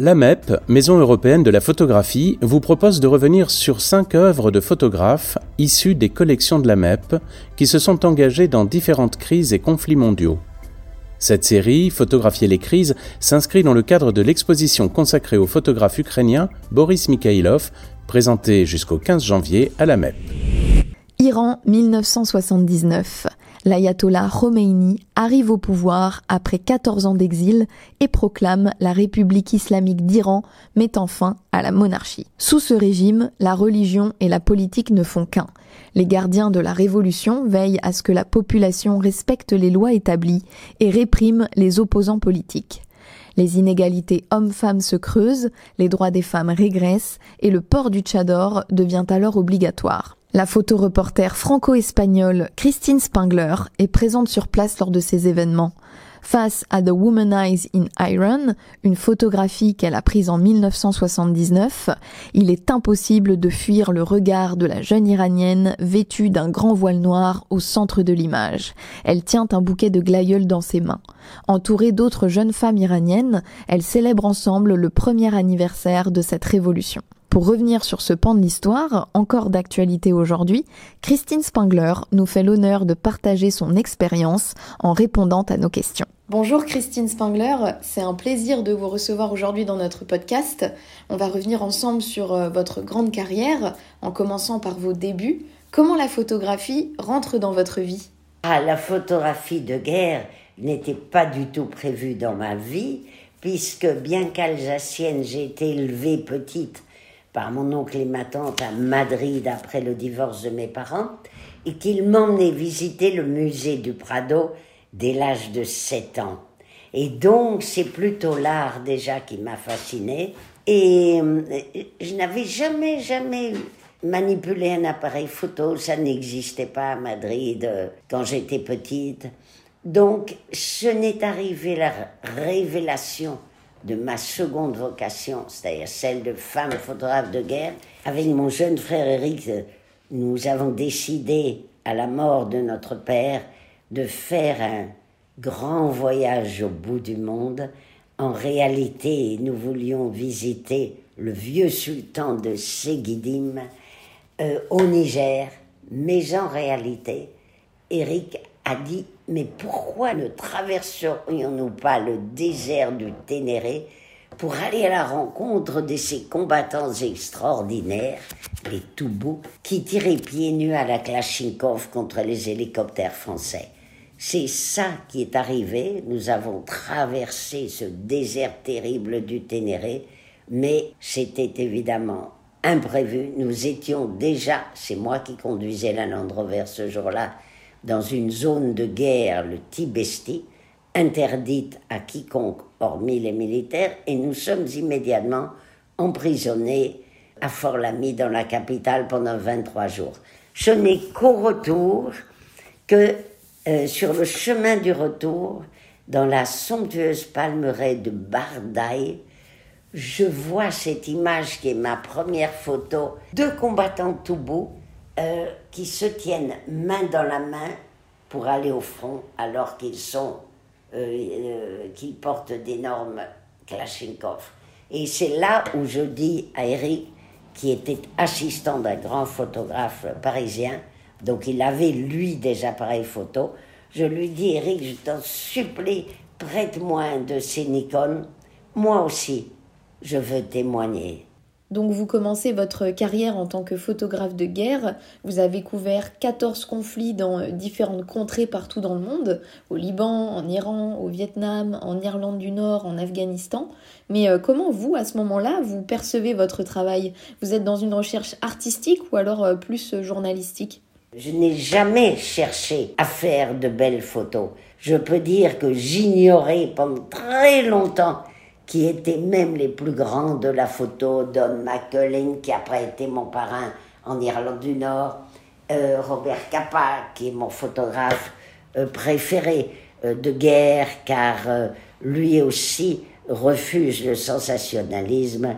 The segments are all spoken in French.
L'AMEP, Maison européenne de la photographie, vous propose de revenir sur cinq œuvres de photographes issues des collections de l'AMEP qui se sont engagées dans différentes crises et conflits mondiaux. Cette série, Photographier les crises, s'inscrit dans le cadre de l'exposition consacrée au photographe ukrainien Boris Mikhailov, présentée jusqu'au 15 janvier à l'AMEP. Iran 1979 l'ayatollah Khomeini arrive au pouvoir après 14 ans d'exil et proclame la République islamique d'Iran, mettant fin à la monarchie. Sous ce régime, la religion et la politique ne font qu'un. Les gardiens de la révolution veillent à ce que la population respecte les lois établies et réprime les opposants politiques. Les inégalités hommes-femmes se creusent, les droits des femmes régressent et le port du tchador devient alors obligatoire. La photoreporter franco-espagnole Christine Spangler est présente sur place lors de ces événements. Face à The Womanize in Iron, une photographie qu'elle a prise en 1979, il est impossible de fuir le regard de la jeune iranienne vêtue d'un grand voile noir au centre de l'image. Elle tient un bouquet de glaïeuls dans ses mains. Entourée d'autres jeunes femmes iraniennes, elles célèbrent ensemble le premier anniversaire de cette révolution. Pour revenir sur ce pan de l'histoire, encore d'actualité aujourd'hui, Christine Spangler nous fait l'honneur de partager son expérience en répondant à nos questions. Bonjour Christine Spangler, c'est un plaisir de vous recevoir aujourd'hui dans notre podcast. On va revenir ensemble sur euh, votre grande carrière, en commençant par vos débuts. Comment la photographie rentre dans votre vie? Ah, la photographie de guerre n'était pas du tout prévue dans ma vie, puisque bien qu'alsacienne, j'ai été élevée petite par mon oncle et ma tante à Madrid après le divorce de mes parents et qu'il m'emmenait visiter le musée du Prado dès l'âge de 7 ans. Et donc, c'est plutôt l'art déjà qui m'a fasciné. Et euh, je n'avais jamais, jamais manipulé un appareil photo. Ça n'existait pas à Madrid euh, quand j'étais petite. Donc, ce n'est arrivé la révélation de ma seconde vocation, c'est-à-dire celle de femme photographe de guerre. Avec mon jeune frère Eric, nous avons décidé, à la mort de notre père, de faire un grand voyage au bout du monde. En réalité, nous voulions visiter le vieux sultan de Seguidim euh, au Niger, mais en réalité, Eric a dit Mais pourquoi ne traverserions-nous pas le désert du Ténéré pour aller à la rencontre de ces combattants extraordinaires, les Toubous, qui tiraient pieds nus à la Klachnikov contre les hélicoptères français? C'est ça qui est arrivé. Nous avons traversé ce désert terrible du Ténéré, mais c'était évidemment imprévu. Nous étions déjà, c'est moi qui conduisais la Land Rover ce jour-là, dans une zone de guerre, le Tibesti, interdite à quiconque hormis les militaires, et nous sommes immédiatement emprisonnés à Fort-Lamy, dans la capitale, pendant 23 jours. Ce n'est qu'au retour que, euh, sur le chemin du retour, dans la somptueuse palmeraie de Bardaï, je vois cette image qui est ma première photo, deux combattants tout beaux euh, qui se tiennent main dans la main pour aller au front alors qu'ils sont euh, euh, qu'ils portent d'énormes Kalachnikov. Et c'est là où je dis à Eric, qui était assistant d'un grand photographe parisien, donc il avait lui des appareils photo, je lui dis Eric, je t'en supplie, prête-moi un de ces Nikon, moi aussi, je veux témoigner. Donc vous commencez votre carrière en tant que photographe de guerre. Vous avez couvert 14 conflits dans euh, différentes contrées partout dans le monde, au Liban, en Iran, au Vietnam, en Irlande du Nord, en Afghanistan. Mais euh, comment vous, à ce moment-là, vous percevez votre travail? Vous êtes dans une recherche artistique ou alors euh, plus journalistique? Je n'ai jamais cherché à faire de belles photos. Je peux dire que j'ignorais pendant très longtemps qui étaient même les plus grands de la photo, Don McCullin, qui après été mon parrain en Irlande du Nord, euh, Robert Capa, qui est mon photographe euh, préféré euh, de guerre, car lui aussi refuse le sensationnalisme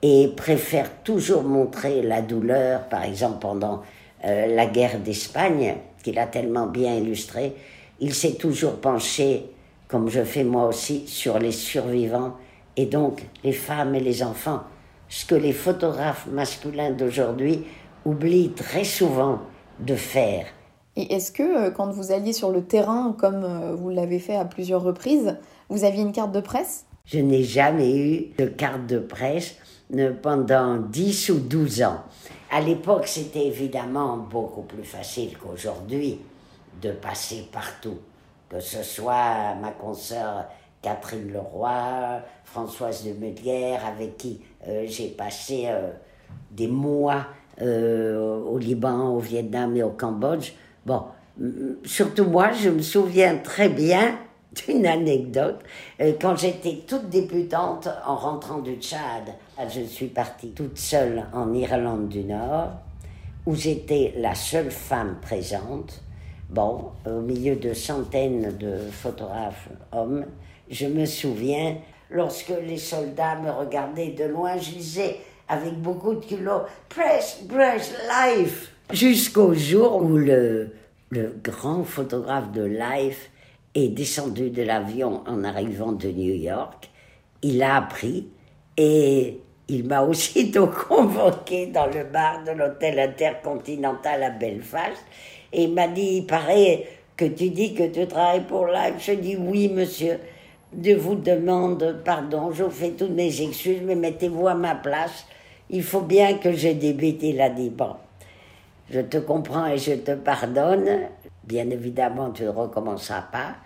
et préfère toujours montrer la douleur, par exemple pendant la guerre d'Espagne, qu'il a tellement bien illustré, il s'est toujours penché, comme je fais moi aussi, sur les survivants et donc les femmes et les enfants, ce que les photographes masculins d'aujourd'hui oublient très souvent de faire. Et est-ce que euh, quand vous alliez sur le terrain, comme euh, vous l'avez fait à plusieurs reprises, vous aviez une carte de presse? Je n'ai jamais eu de carte de presse pendant 10 ou 12 ans. À l'époque, c'était évidemment beaucoup plus facile qu'aujourd'hui de passer partout, que ce soit ma consoeur Catherine Leroy, Françoise de Meudguerre, avec qui euh, j'ai passé euh, des mois euh, au Liban, au Vietnam et au Cambodge. Bon, surtout moi, je me souviens très bien d'une anecdote. Quand j'étais toute débutante en rentrant du Tchad, je suis partie toute seule en Irlande du Nord, où j'étais la seule femme présente. Bon, au milieu de centaines de photographes hommes, je me souviens, lorsque les soldats me regardaient de loin, je disais avec beaucoup de culot Press, press, life Jusqu'au jour où le, grand photographe de Life est descendu de l'avion en arrivant de New York. Il a appris et il m'a aussitôt convoqué dans le bar de l'hôtel intercontinental à Belfast et il m'a dit Il paraît que tu dis que tu travailles pour Life. Je dis Oui, monsieur. Je vous demande pardon, je vous fais toutes mes excuses, mais mettez-vous à ma place. Il faut bien que je débute. Il a dit Bon, je te comprends et je te pardonne. Bien évidemment, tu ne recommenceras pas.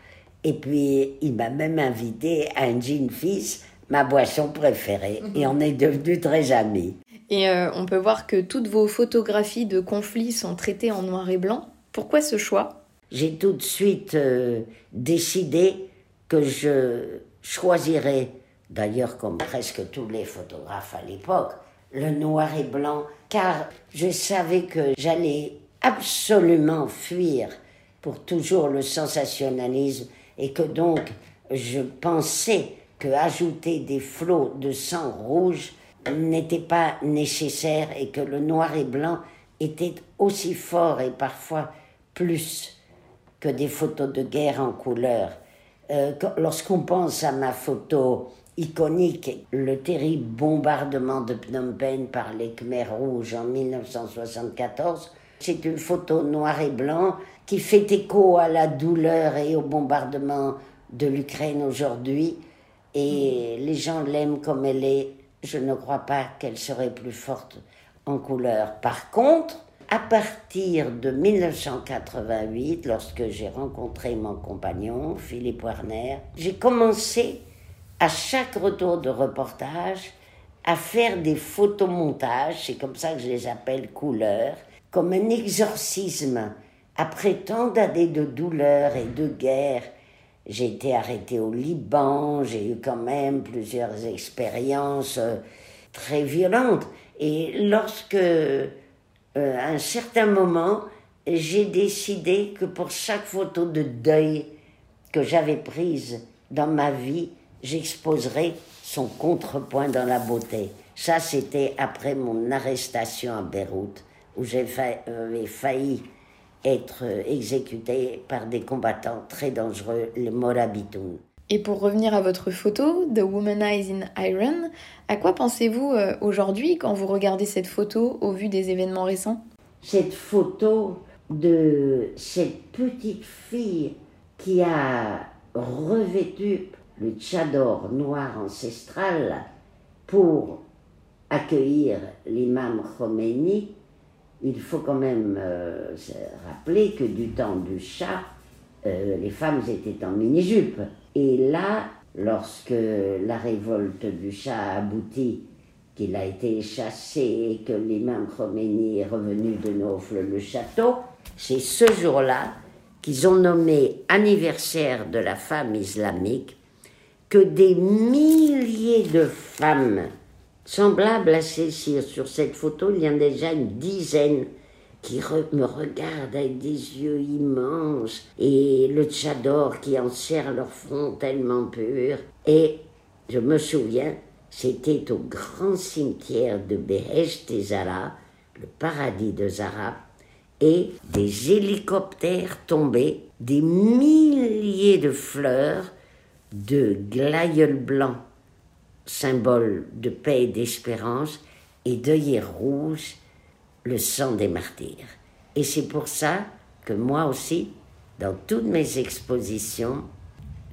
Et puis, il m'a même invité à un gin fils, ma boisson préférée. Et on est devenus très amis. Et euh, on peut voir que toutes vos photographies de conflits sont traitées en noir et blanc. Pourquoi ce choix? J'ai tout de suite euh, décidé que je choisirais, d'ailleurs comme presque tous les photographes à l'époque, le noir et blanc, car je savais que j'allais absolument fuir pour toujours le sensationnalisme et que donc je pensais que ajouter des flots de sang rouge n'était pas nécessaire et que le noir et blanc était aussi fort et parfois plus que des photos de guerre en couleur. Euh, lorsqu'on pense à ma photo iconique, le terrible bombardement de Phnom Penh par les Khmers rouges en 1974, c'est une photo noir et blanc qui fait écho à la douleur et au bombardement de l'Ukraine aujourd'hui. Et les gens l'aiment comme elle est. Je ne crois pas qu'elle serait plus forte en couleur. Par contre, à partir de 1988, lorsque j'ai rencontré mon compagnon, Philippe Warner, j'ai commencé à chaque retour de reportage à faire des photomontages, c'est comme ça que je les appelle couleurs, comme un exorcisme. Après tant d'années de douleur et de guerre, j'ai été arrêté au Liban, j'ai eu quand même plusieurs expériences euh, très violentes. Et lorsque euh, à un certain moment, j'ai décidé que pour chaque photo de deuil que j'avais prise dans ma vie, j'exposerais son contrepoint dans la beauté. Ça, c'était après mon arrestation à Beyrouth, où j'avais failli être exécuté par des combattants très dangereux, les Morabitoun. Et pour revenir à votre photo, The Womanize in Iron, à quoi pensez-vous euh, aujourd'hui quand vous regardez cette photo au vu des événements récents? Cette photo de cette petite fille qui a revêtu le tchador noir ancestral pour accueillir l'imam Khomeini, il faut quand même euh, rappeler que du temps du chat, euh, les femmes étaient en mini-jupe. Et là, lorsque la révolte du Shah a abouti, qu'il a été chassé et que l'imam Khomeini est revenu de Nofle le château, c'est ce jour-là qu'ils ont nommé anniversaire de la femme islamique que des milliers de femmes semblables à celles sur cette photo, il y en a déjà une dizaine qui me regarde avec des yeux immenses, et le tchador qui en serre leur front tellement pur. Et je me souviens, c'était au grand cimetière de Behesh Zara, le paradis de Zara, et des hélicoptères tombaient, des milliers de fleurs, de glaïeuls blancs symbole de paix et d'espérance, et d'œillet rouge, le sang des martyrs. Et c'est pour ça que moi aussi, dans toutes mes expositions,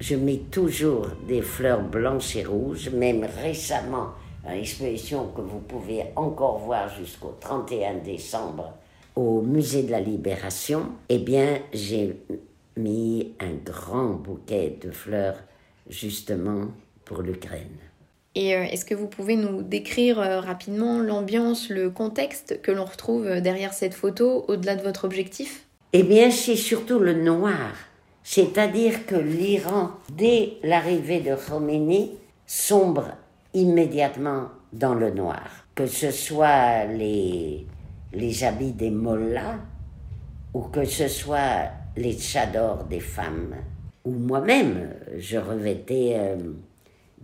je mets toujours des fleurs blanches et rouges, même récemment, à l'exposition que vous pouvez encore voir jusqu'au 31 décembre au musée de la Libération, eh bien, j'ai mis un grand bouquet de fleurs justement pour l'Ukraine. Et euh, est-ce que vous pouvez nous décrire euh, rapidement l'ambiance, le contexte que l'on retrouve euh, derrière cette photo, au-delà de votre objectif? Eh bien, c'est surtout le noir. C'est-à-dire que l'Iran, dès l'arrivée de Khomeini, sombre immédiatement dans le noir. Que ce soit les, les habits des mollahs, ou que ce soit les tchadors des femmes, ou moi-même, je revêtais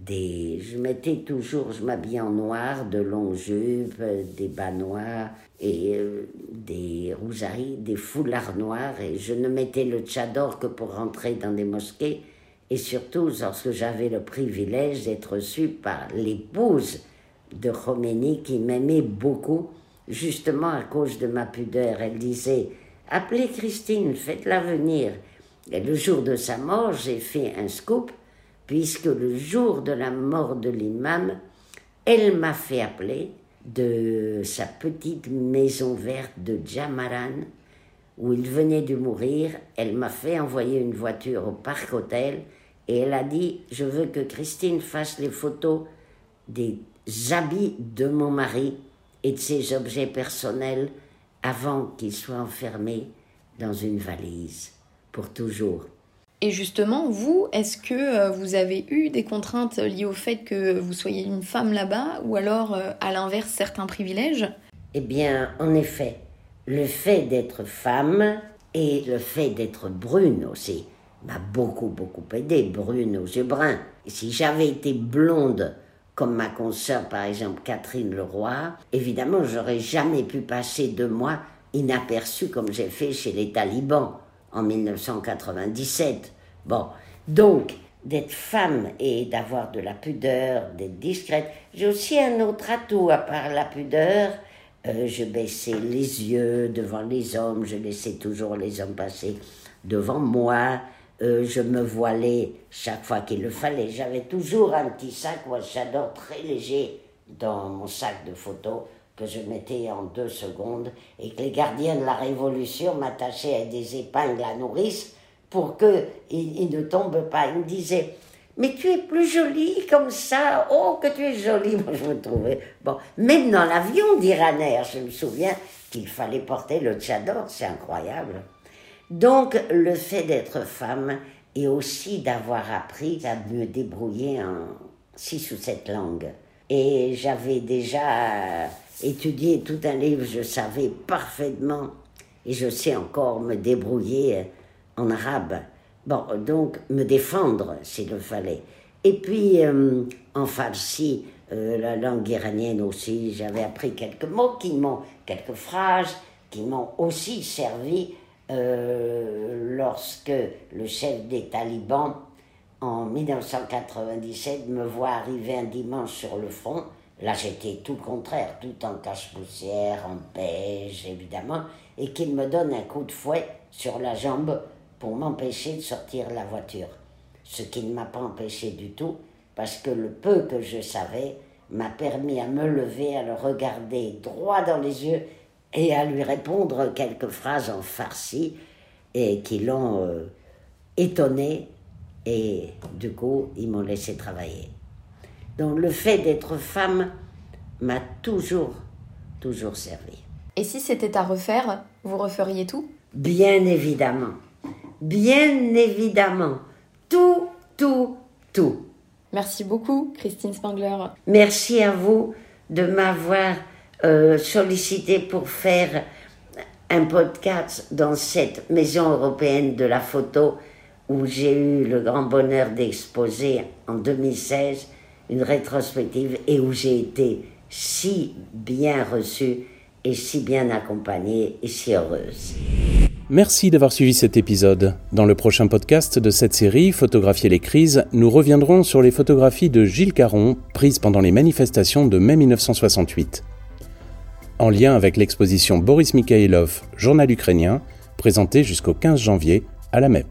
je mettais toujours, je m'habillais en noir, de longues jupes, des bas noirs et euh, des rousaries, des foulards noirs. Et je ne mettais le tchador que pour rentrer dans des mosquées. Et surtout lorsque j'avais le privilège d'être reçu par l'épouse de Khomeini qui m'aimait beaucoup, justement à cause de ma pudeur. Elle disait Appelez Christine, faites-la venir. Et le jour de sa mort, j'ai fait un scoop puisque le jour de la mort de l'imam, elle m'a fait appeler de sa petite maison verte de Jamaran, où il venait de mourir. Elle m'a fait envoyer une voiture au parc hôtel et elle a dit Je veux que Christine fasse les photos des habits de mon mari et de ses objets personnels avant qu'ils soient enfermés dans une valise pour toujours. Et justement, vous, est-ce que euh, vous avez eu des contraintes liées au fait que vous soyez une femme là-bas ou alors, euh, à l'inverse, certains privilèges? Eh bien, en effet, le fait d'être femme et le fait d'être brune aussi m'a beaucoup, beaucoup aidé, brune aux yeux bruns. si j'avais été blonde, comme ma consoeur, par exemple, Catherine Leroy, évidemment, j'aurais jamais pu passer deux mois inaperçue comme j'ai fait chez les talibans en 1997. Bon, donc, d'être femme et d'avoir de la pudeur, d'être discrète. J'ai aussi un autre atout à part la pudeur. Euh, je baissais les yeux devant les hommes, je laissais toujours les hommes passer devant moi. Euh, je me voilais chaque fois qu'il le fallait. J'avais toujours un petit sac un chador très léger dans mon sac de photos que je mettais en deux secondes et que les gardiens de la Révolution m'attachaient avec des épingles à nourrice pour qu'il il ne tombe pas. Il me disait Mais tu es plus jolie comme ça, oh que tu es jolie. Moi je me trouvais. Bon, même dans l'avion d'Iraner, je me souviens qu'il fallait porter le tchador, c'est incroyable. Donc le fait d'être femme et aussi d'avoir appris à me débrouiller en six ou sept langues. Et j'avais déjà étudié tout un livre, je savais parfaitement, et je sais encore me débrouiller en arabe. Bon, donc me défendre s'il le fallait. Et puis euh, en farsi, euh, la langue iranienne aussi, j'avais appris quelques mots qui m'ont, quelques phrases qui m'ont aussi servi euh, lorsque le chef des talibans en 1997 me voit arriver un dimanche sur le front Là, j'étais tout le contraire, tout en cache-poussière, en beige, évidemment, et qu'il me donne un coup de fouet sur la jambe pour m'empêcher de sortir la voiture. Ce qui ne m'a pas empêché du tout, parce que le peu que je savais m'a permis à me lever, à le regarder droit dans les yeux et à lui répondre quelques phrases en farci et qui l'ont euh, étonné et du coup ils m'ont laissé travailler. Donc le fait d'être femme m'a toujours, toujours servi. Et si c'était à refaire, vous referiez tout? Bien évidemment. Bien évidemment. Tout, tout, tout. Merci beaucoup, Christine Spangler. Merci à vous de m'avoir euh, sollicité pour faire un podcast dans cette maison européenne de la photo où j'ai eu le grand bonheur d'exposer en 2016 une rétrospective et où j'ai été si bien reçue et si bien accompagnée et si heureuse. Merci d'avoir suivi cet épisode. Dans le prochain podcast de cette série, Photographier les crises, nous reviendrons sur les photographies de Gilles Caron prises pendant les manifestations de mai 1968. En lien avec l'exposition Boris Mikhailov, journal ukrainien, présentée jusqu'au 15 janvier à la MEP.